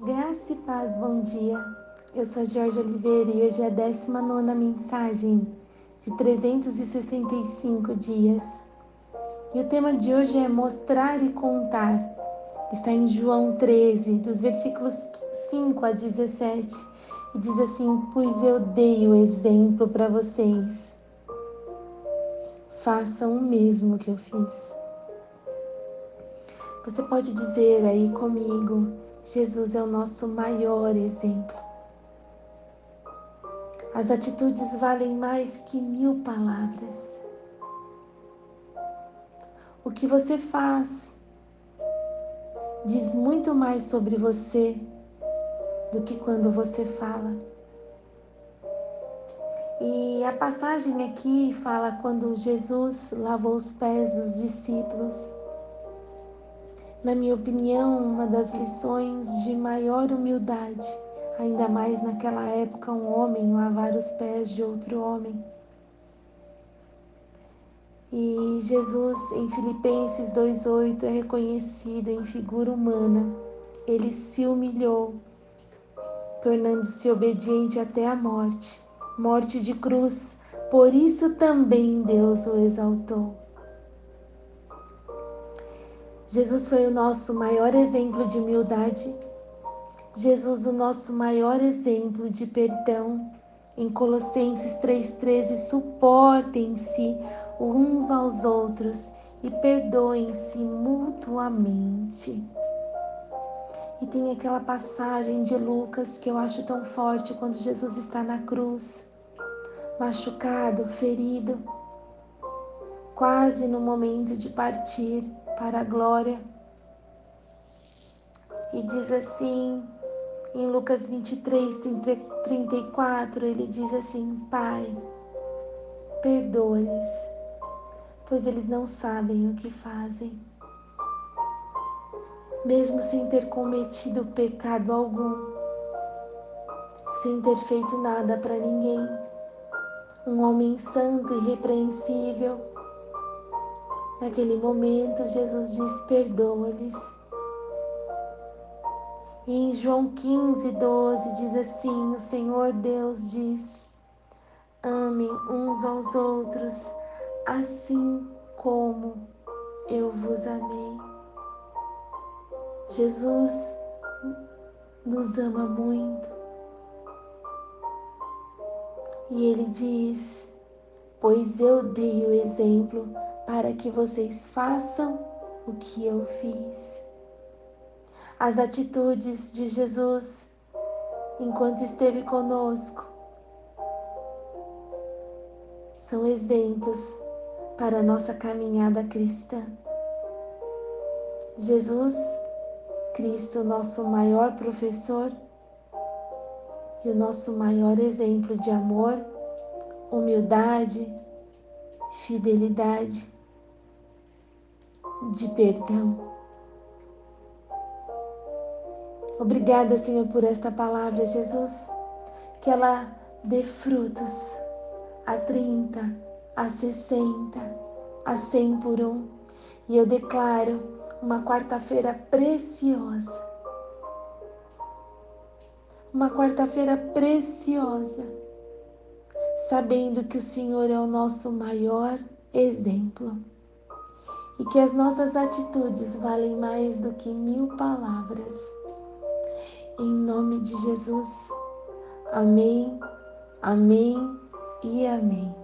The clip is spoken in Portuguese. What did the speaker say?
Graça e paz, bom dia. Eu sou Jorge Oliveira e hoje é a 19 mensagem de 365 dias. E o tema de hoje é mostrar e contar. Está em João 13, dos versículos 5 a 17, e diz assim: Pois eu dei o exemplo para vocês. Façam o mesmo que eu fiz. Você pode dizer aí comigo: Jesus é o nosso maior exemplo. As atitudes valem mais que mil palavras. O que você faz diz muito mais sobre você do que quando você fala. E a passagem aqui fala quando Jesus lavou os pés dos discípulos na minha opinião, uma das lições de maior humildade, ainda mais naquela época, um homem lavar os pés de outro homem. E Jesus, em Filipenses 2,8, é reconhecido em figura humana. Ele se humilhou, tornando-se obediente até a morte morte de cruz. Por isso também Deus o exaltou. Jesus foi o nosso maior exemplo de humildade. Jesus, o nosso maior exemplo de perdão. Em Colossenses 3,13, suportem-se uns aos outros e perdoem-se mutuamente. E tem aquela passagem de Lucas que eu acho tão forte quando Jesus está na cruz, machucado, ferido, quase no momento de partir para a glória. E diz assim, em Lucas 23, 34, ele diz assim: Pai, perdoa-lhes, pois eles não sabem o que fazem. Mesmo sem ter cometido pecado algum, sem ter feito nada para ninguém, um homem santo e irrepreensível, Naquele momento, Jesus diz: perdoa-lhes. E em João 15, 12 diz assim: O Senhor Deus diz: amem uns aos outros, assim como eu vos amei. Jesus nos ama muito. E ele diz: Pois eu dei o exemplo para que vocês façam o que eu fiz. As atitudes de Jesus enquanto esteve conosco são exemplos para a nossa caminhada cristã. Jesus, Cristo, nosso maior professor e o nosso maior exemplo de amor, humildade, fidelidade de perdão. Obrigada, Senhor, por esta palavra, Jesus, que ela dê frutos a 30, a 60, a 100 por um. E eu declaro uma quarta-feira preciosa. Uma quarta-feira preciosa, sabendo que o Senhor é o nosso maior exemplo e que as nossas atitudes valem mais do que mil palavras. Em nome de Jesus. Amém, amém e amém.